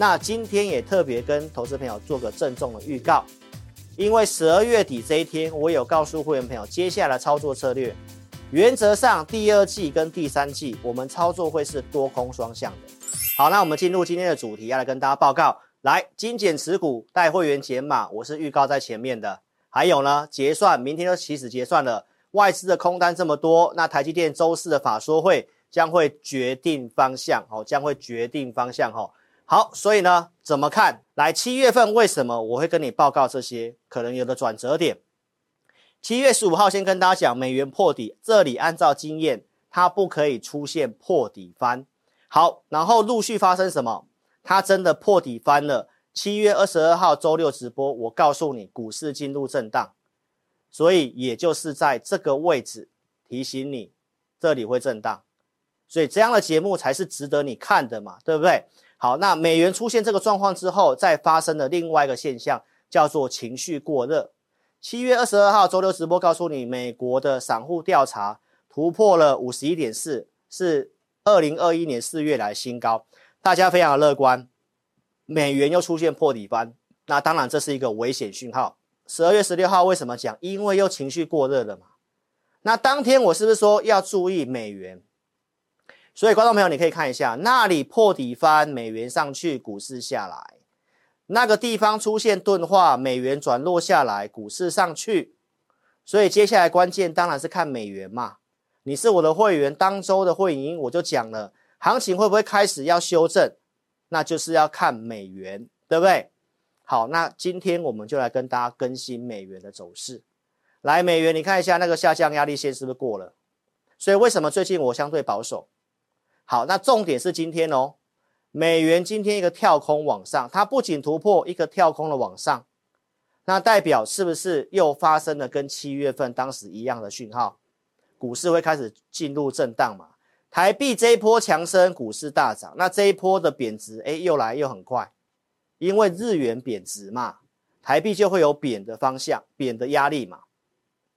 那今天也特别跟投资朋友做个郑重的预告，因为十二月底这一天，我有告诉会员朋友，接下来操作策略，原则上第二季跟第三季我们操作会是多空双向的。好，那我们进入今天的主题，要来跟大家报告，来精简持股带会员减码，我是预告在前面的。还有呢，结算明天就起始结算了，外资的空单这么多，那台积电周四的法说会将会决定方向，哦，将会决定方向，哦。好，所以呢，怎么看？来，七月份为什么我会跟你报告这些可能有的转折点？七月十五号先跟大家讲，美元破底，这里按照经验，它不可以出现破底翻。好，然后陆续发生什么？它真的破底翻了。七月二十二号周六直播，我告诉你，股市进入震荡，所以也就是在这个位置提醒你，这里会震荡，所以这样的节目才是值得你看的嘛，对不对？好，那美元出现这个状况之后，再发生的另外一个现象叫做情绪过热。七月二十二号周六直播告诉你，美国的散户调查突破了五十一点四，是二零二一年四月来新高，大家非常的乐观，美元又出现破底翻，那当然这是一个危险讯号。十二月十六号为什么讲？因为又情绪过热了嘛。那当天我是不是说要注意美元？所以，观众朋友，你可以看一下，那里破底翻，美元上去，股市下来；那个地方出现钝化，美元转落下来，股市上去。所以，接下来关键当然是看美元嘛。你是我的会员，当周的会员我就讲了，行情会不会开始要修正，那就是要看美元，对不对？好，那今天我们就来跟大家更新美元的走势。来，美元，你看一下那个下降压力线是不是过了？所以，为什么最近我相对保守？好，那重点是今天哦，美元今天一个跳空往上，它不仅突破一个跳空的往上，那代表是不是又发生了跟七月份当时一样的讯号？股市会开始进入震荡嘛？台币这一波强升，股市大涨，那这一波的贬值，哎，又来又很快，因为日元贬值嘛，台币就会有贬的方向，贬的压力嘛。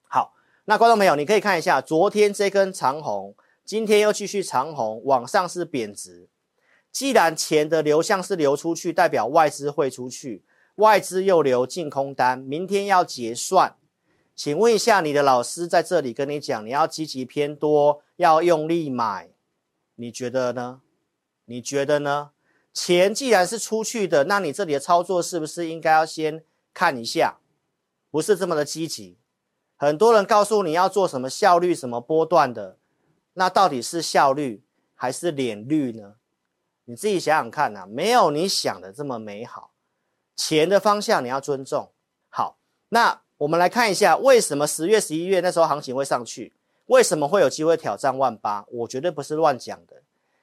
好，那观众朋友，你可以看一下昨天这根长红。今天又继续长红，往上是贬值。既然钱的流向是流出去，代表外资会出去，外资又流进空单，明天要结算。请问一下，你的老师在这里跟你讲，你要积极偏多，要用力买，你觉得呢？你觉得呢？钱既然是出去的，那你这里的操作是不是应该要先看一下？不是这么的积极。很多人告诉你要做什么效率、什么波段的。那到底是效率还是脸绿呢？你自己想想看呐，没有你想的这么美好。钱的方向你要尊重。好，那我们来看一下，为什么十月、十一月那时候行情会上去？为什么会有机会挑战万八？我绝对不是乱讲的，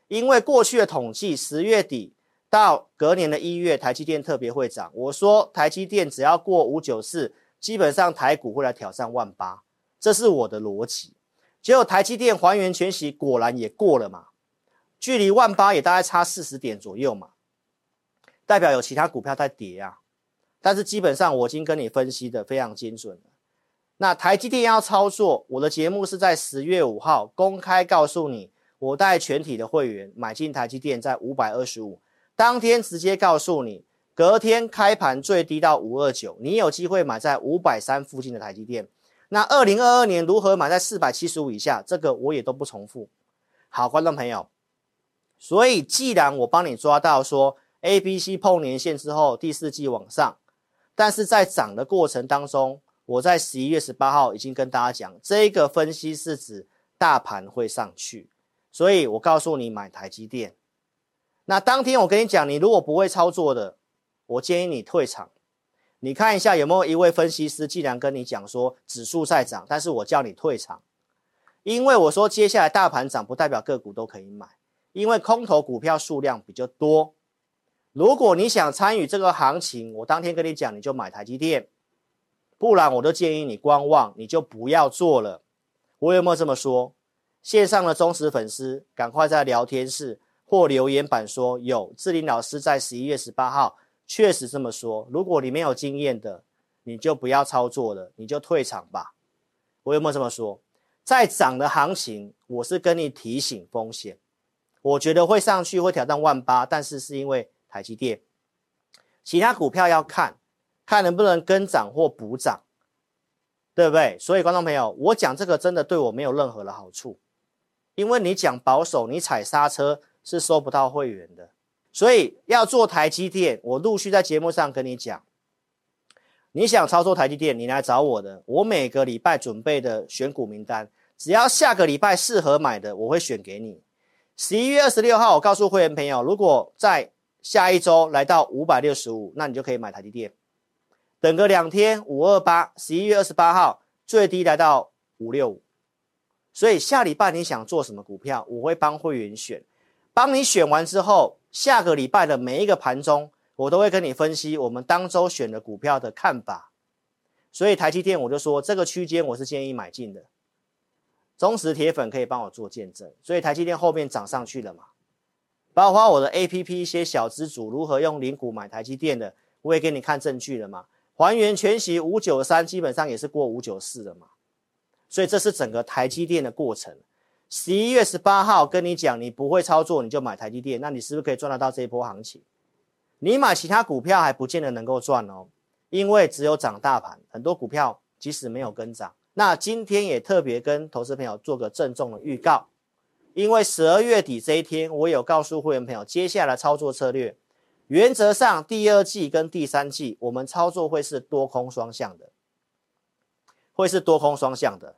因为过去的统计，十月底到隔年的一月，台积电特别会涨。我说台积电只要过五九四，基本上台股会来挑战万八，这是我的逻辑。结果台积电还原全息果然也过了嘛，距离万八也大概差四十点左右嘛，代表有其他股票在跌啊。但是基本上我已经跟你分析的非常精准了。那台积电要操作，我的节目是在十月五号公开告诉你，我带全体的会员买进台积电在五百二十五，当天直接告诉你，隔天开盘最低到五二九，你有机会买在五百三附近的台积电。那二零二二年如何买在四百七十五以下？这个我也都不重复。好，观众朋友，所以既然我帮你抓到说 A、B、C 碰年线之后第四季往上，但是在涨的过程当中，我在十一月十八号已经跟大家讲，这个分析是指大盘会上去，所以我告诉你买台积电。那当天我跟你讲，你如果不会操作的，我建议你退场。你看一下有没有一位分析师，既然跟你讲说指数在涨，但是我叫你退场，因为我说接下来大盘涨不代表个股都可以买，因为空头股票数量比较多。如果你想参与这个行情，我当天跟你讲，你就买台积电，不然我都建议你观望，你就不要做了。我有没有这么说？线上的忠实粉丝，赶快在聊天室或留言板说有。志林老师在十一月十八号。确实这么说，如果你没有经验的，你就不要操作了，你就退场吧。我有没有这么说？在涨的行情，我是跟你提醒风险。我觉得会上去，会挑战万八，但是是因为台积电。其他股票要看，看能不能跟涨或补涨，对不对？所以观众朋友，我讲这个真的对我没有任何的好处，因为你讲保守，你踩刹车是收不到会员的。所以要做台积电，我陆续在节目上跟你讲，你想操作台积电，你来找我的，我每个礼拜准备的选股名单，只要下个礼拜适合买的，我会选给你。十一月二十六号，我告诉会员朋友，如果在下一周来到五百六十五，那你就可以买台积电。等个两天，五二八，十一月二十八号最低来到五六五。所以下礼拜你想做什么股票，我会帮会员选。帮你选完之后，下个礼拜的每一个盘中，我都会跟你分析我们当周选的股票的看法。所以台积电，我就说这个区间我是建议买进的。忠实铁粉可以帮我做见证。所以台积电后面涨上去了嘛？包括我的 APP 一些小资主如何用零股买台积电的，我也给你看证据了嘛？还原全息五九三基本上也是过五九四的嘛？所以这是整个台积电的过程。十一月十八号跟你讲，你不会操作，你就买台积电，那你是不是可以赚得到这一波行情？你买其他股票还不见得能够赚哦，因为只有涨大盘，很多股票即使没有跟涨。那今天也特别跟投资朋友做个郑重的预告，因为十二月底这一天，我有告诉会员朋友，接下来操作策略，原则上第二季跟第三季我们操作会是多空双向的，会是多空双向的。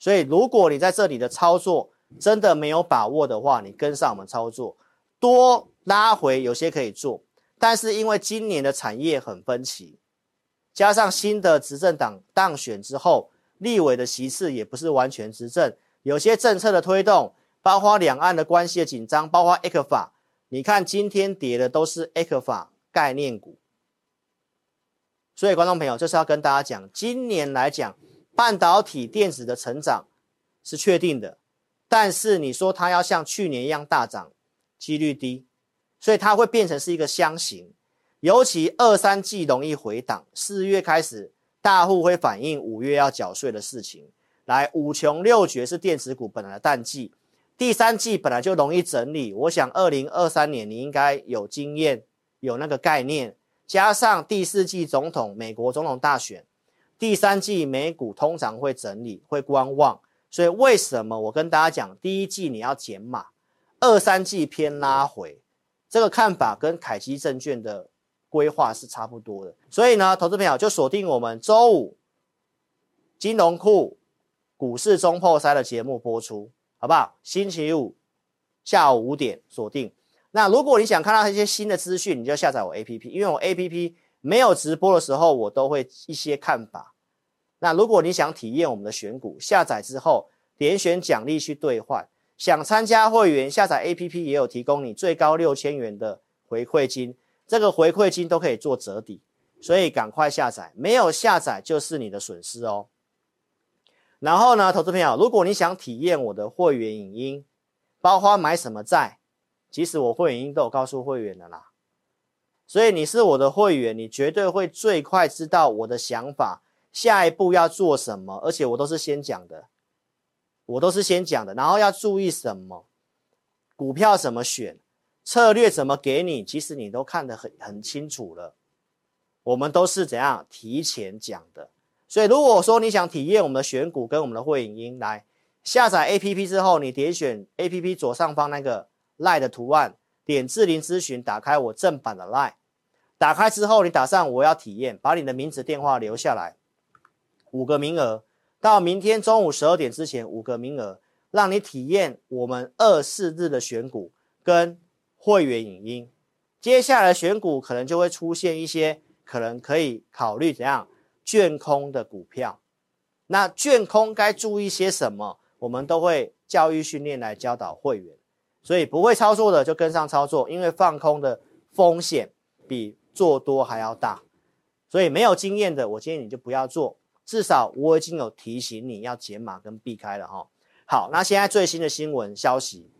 所以，如果你在这里的操作真的没有把握的话，你跟上我们操作，多拉回有些可以做，但是因为今年的产业很分歧，加上新的执政党当选之后，立委的席次也不是完全执政，有些政策的推动，包括两岸的关系的紧张，包括 ECFA，你看今天跌的都是 ECFA 概念股，所以观众朋友就是要跟大家讲，今年来讲。半导体电子的成长是确定的，但是你说它要像去年一样大涨，几率低，所以它会变成是一个箱型。尤其二三季容易回档，四月开始大户会反映五月要缴税的事情。来，五穷六绝是电子股本来的淡季，第三季本来就容易整理。我想二零二三年你应该有经验，有那个概念，加上第四季总统美国总统大选。第三季美股通常会整理，会观望，所以为什么我跟大家讲，第一季你要减码，二三季偏拉回，这个看法跟凯基证券的规划是差不多的。所以呢，投资朋友就锁定我们周五金融库股市中破塞的节目播出，好不好？星期五下午五点锁定。那如果你想看到一些新的资讯，你就下载我 APP，因为我 APP。没有直播的时候，我都会一些看法。那如果你想体验我们的选股，下载之后点选奖励去兑换。想参加会员，下载 APP 也有提供你最高六千元的回馈金，这个回馈金都可以做折抵，所以赶快下载。没有下载就是你的损失哦。然后呢，投资朋友，如果你想体验我的会员影音，包括买什么债，其实我会员影音都有告诉会员的啦。所以你是我的会员，你绝对会最快知道我的想法，下一步要做什么，而且我都是先讲的，我都是先讲的，然后要注意什么，股票怎么选，策略怎么给你，其实你都看得很很清楚了。我们都是怎样提前讲的，所以如果说你想体验我们的选股跟我们的会影音，来下载 APP 之后，你点选 APP 左上方那个 Lie 的图案，点智林咨询，打开我正版的 LINE。打开之后，你打上我要体验，把你的名字、电话留下来，五个名额，到明天中午十二点之前，五个名额，让你体验我们二四日的选股跟会员影音。接下来选股可能就会出现一些可能可以考虑怎样卷空的股票。那卷空该注意些什么？我们都会教育训练来教导会员，所以不会操作的就跟上操作，因为放空的风险比。做多还要大，所以没有经验的，我建议你就不要做。至少我已经有提醒你要减码跟避开了哈。好，那现在最新的新闻消息，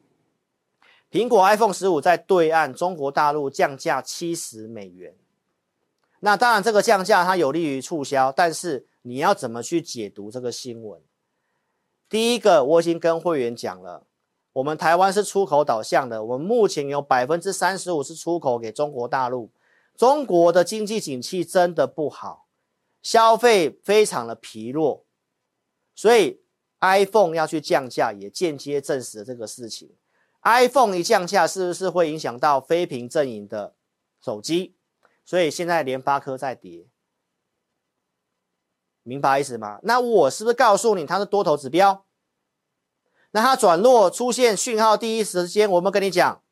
苹果 iPhone 十五在对岸中国大陆降价七十美元。那当然，这个降价它有利于促销，但是你要怎么去解读这个新闻？第一个，我已经跟会员讲了，我们台湾是出口导向的，我们目前有百分之三十五是出口给中国大陆。中国的经济景气真的不好，消费非常的疲弱，所以 iPhone 要去降价，也间接证实了这个事情。iPhone 一降价，是不是会影响到非屏阵营的手机？所以现在联发科在跌，明白意思吗？那我是不是告诉你它是多头指标？那它转弱出现讯号，第一时间我们跟你讲。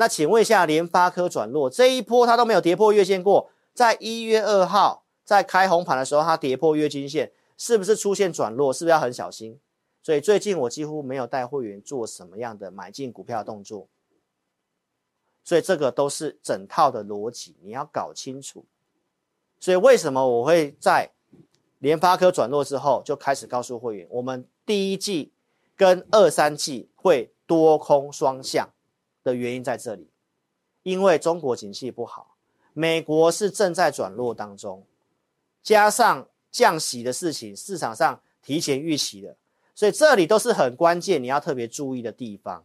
那请问一下，联发科转弱这一波它都没有跌破月线过，在一月二号在开红盘的时候，它跌破月均线，是不是出现转弱？是不是要很小心？所以最近我几乎没有带会员做什么样的买进股票的动作，所以这个都是整套的逻辑，你要搞清楚。所以为什么我会在联发科转弱之后就开始告诉会员，我们第一季跟二三季会多空双向。的原因在这里，因为中国景气不好，美国是正在转弱当中，加上降息的事情，市场上提前预期的，所以这里都是很关键，你要特别注意的地方。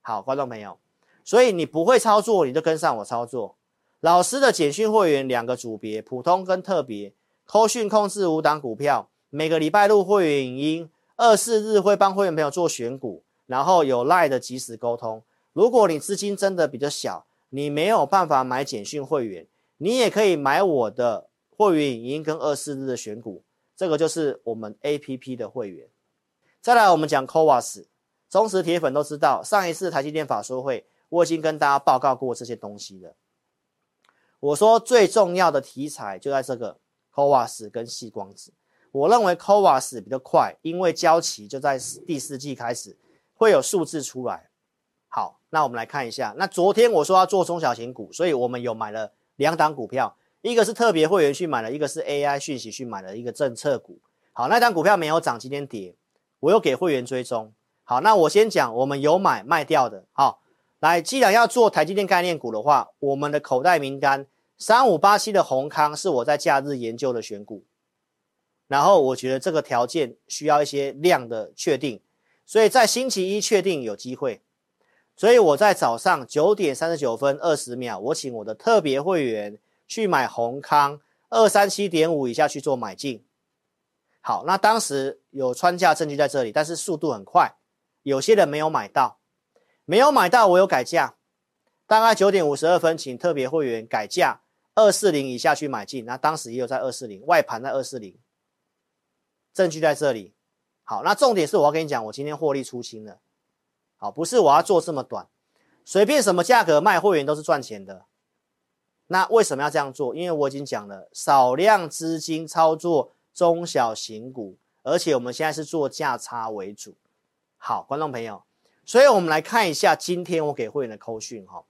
好，观众朋友，所以你不会操作，你就跟上我操作。老师的简讯会员两个组别，普通跟特别，扣讯控制五档股票，每个礼拜录会员影音，二四日会帮会员朋友做选股，然后有 LINE 的即时沟通。如果你资金真的比较小，你没有办法买简讯会员，你也可以买我的会员影音跟二四日的选股，这个就是我们 APP 的会员。再来，我们讲 c o v a s 忠实铁粉都知道，上一次台积电法说会，我已经跟大家报告过这些东西了。我说最重要的题材就在这个 c o v a s 跟细光子，我认为 c o v a s 比较快，因为交期就在第四季开始会有数字出来。好，那我们来看一下。那昨天我说要做中小型股，所以我们有买了两档股票，一个是特别会员去买了，一个是 AI 讯息去买了一个政策股。好，那档股票没有涨，今天跌，我又给会员追踪。好，那我先讲我们有买卖掉的。好，来，既然要做台积电概念股的话，我们的口袋名单三五八七的宏康是我在假日研究的选股，然后我觉得这个条件需要一些量的确定，所以在星期一确定有机会。所以我在早上九点三十九分二十秒，我请我的特别会员去买宏康二三七点五以下去做买进。好，那当时有穿价证据在这里，但是速度很快，有些人没有买到，没有买到，我有改价，大概九点五十二分，请特别会员改价二四零以下去买进。那当时也有在二四零，外盘在二四零，证据在这里。好，那重点是我要跟你讲，我今天获利出清了。好，不是我要做这么短，随便什么价格卖会员都是赚钱的。那为什么要这样做？因为我已经讲了，少量资金操作中小型股，而且我们现在是做价差为主。好，观众朋友，所以我们来看一下今天我给会员的扣讯哈。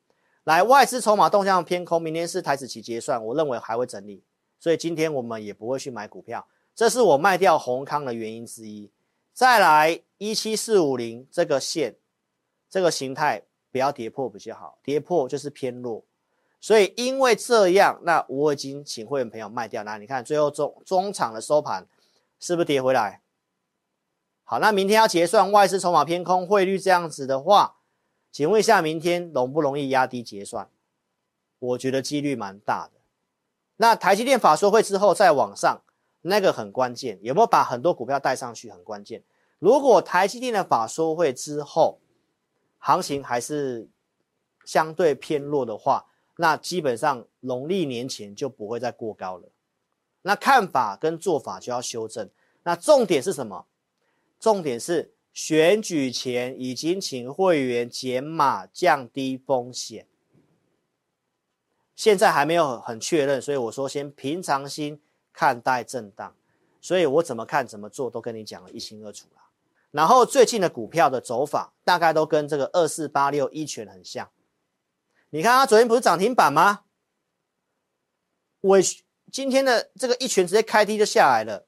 来，外资筹码动向偏空，明天是台子期结算，我认为还会整理，所以今天我们也不会去买股票，这是我卖掉宏康的原因之一。再来，一七四五零这个线。这个形态不要跌破比较好，跌破就是偏弱，所以因为这样，那我已经请会员朋友卖掉。那你看最后中中场的收盘是不是跌回来？好，那明天要结算，外资筹码偏空，汇率这样子的话，请问一下，明天容不容易压低结算？我觉得几率蛮大的。那台积电法说会之后再往上，那个很关键，有没有把很多股票带上去？很关键。如果台积电的法说会之后，行情还是相对偏弱的话，那基本上农历年前就不会再过高了。那看法跟做法就要修正。那重点是什么？重点是选举前已经请会员减码，降低风险。现在还没有很确认，所以我说先平常心看待震荡。所以我怎么看怎么做都跟你讲得一清二楚了。然后最近的股票的走法大概都跟这个二四八六一拳很像，你看它昨天不是涨停板吗？我今天的这个一拳直接开低就下来了，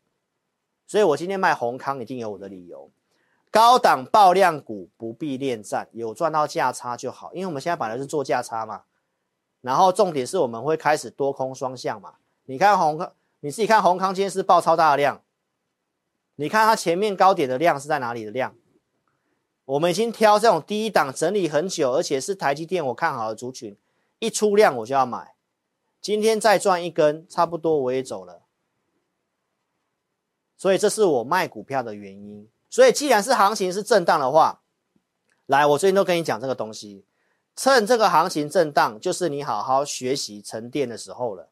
所以我今天卖閎康一定有我的理由。高档爆量股不必恋战，有赚到价差就好，因为我们现在本来是做价差嘛。然后重点是我们会开始多空双向嘛。你看閎康，你自己看閎康今天是爆超大量。你看它前面高点的量是在哪里的量？我们已经挑这种低档整理很久，而且是台积电我看好的族群，一出量我就要买。今天再赚一根，差不多我也走了。所以这是我卖股票的原因。所以既然是行情是震荡的话，来，我最近都跟你讲这个东西，趁这个行情震荡，就是你好好学习沉淀的时候了。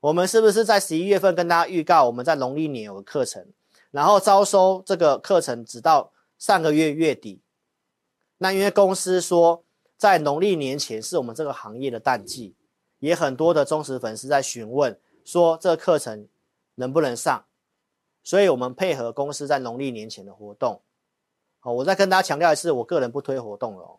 我们是不是在十一月份跟大家预告，我们在农历年有个课程，然后招收这个课程直到上个月月底。那因为公司说在农历年前是我们这个行业的淡季，也很多的忠实粉丝在询问说这个课程能不能上，所以我们配合公司在农历年前的活动。好，我再跟大家强调一次，我个人不推活动了哦，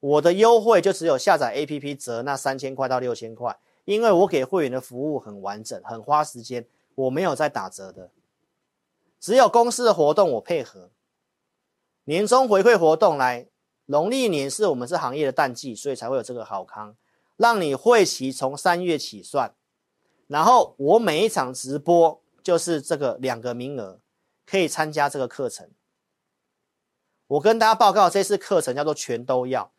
我的优惠就只有下载 APP 折那三千块到六千块。因为我给会员的服务很完整，很花时间，我没有在打折的，只有公司的活动我配合。年终回馈活动来，农历年是我们这行业的淡季，所以才会有这个好康，让你会期从三月起算，然后我每一场直播就是这个两个名额可以参加这个课程。我跟大家报告，这次课程叫做全都要，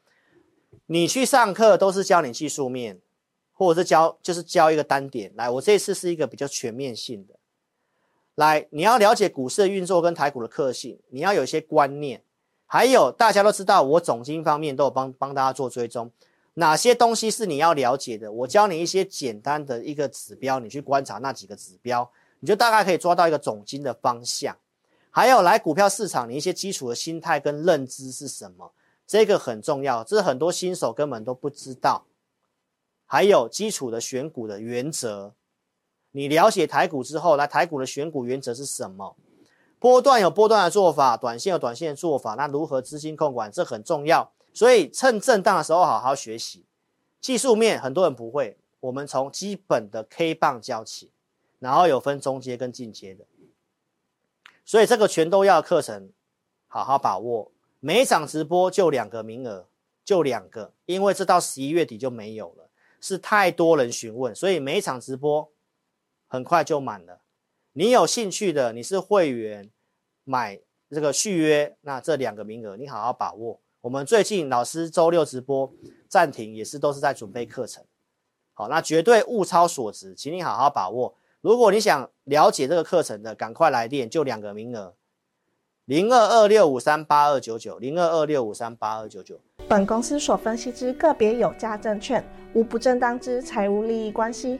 你去上课都是教你技术面。或者是教就是教一个单点来，我这次是一个比较全面性的。来，你要了解股市的运作跟台股的特性，你要有一些观念。还有大家都知道，我总经方面都有帮帮大家做追踪，哪些东西是你要了解的？我教你一些简单的一个指标，你去观察那几个指标，你就大概可以抓到一个总经的方向。还有来股票市场，你一些基础的心态跟认知是什么？这个很重要，这是很多新手根本都不知道。还有基础的选股的原则，你了解台股之后，来台股的选股原则是什么？波段有波段的做法，短线有短线的做法，那如何资金控管，这很重要。所以趁震荡的时候好好学习技术面，很多人不会，我们从基本的 K 棒教起，然后有分中阶跟进阶的。所以这个全都要课程，好好把握。每一场直播就两个名额，就两个，因为这到十一月底就没有了。是太多人询问，所以每一场直播很快就满了。你有兴趣的，你是会员，买这个续约，那这两个名额你好好把握。我们最近老师周六直播暂停，也是都是在准备课程。好，那绝对物超所值，请你好好把握。如果你想了解这个课程的，赶快来电，就两个名额。零二二六五三八二九九，零二二六五三八二九九。本公司所分析之个别有价证券，无不正当之财务利益关系。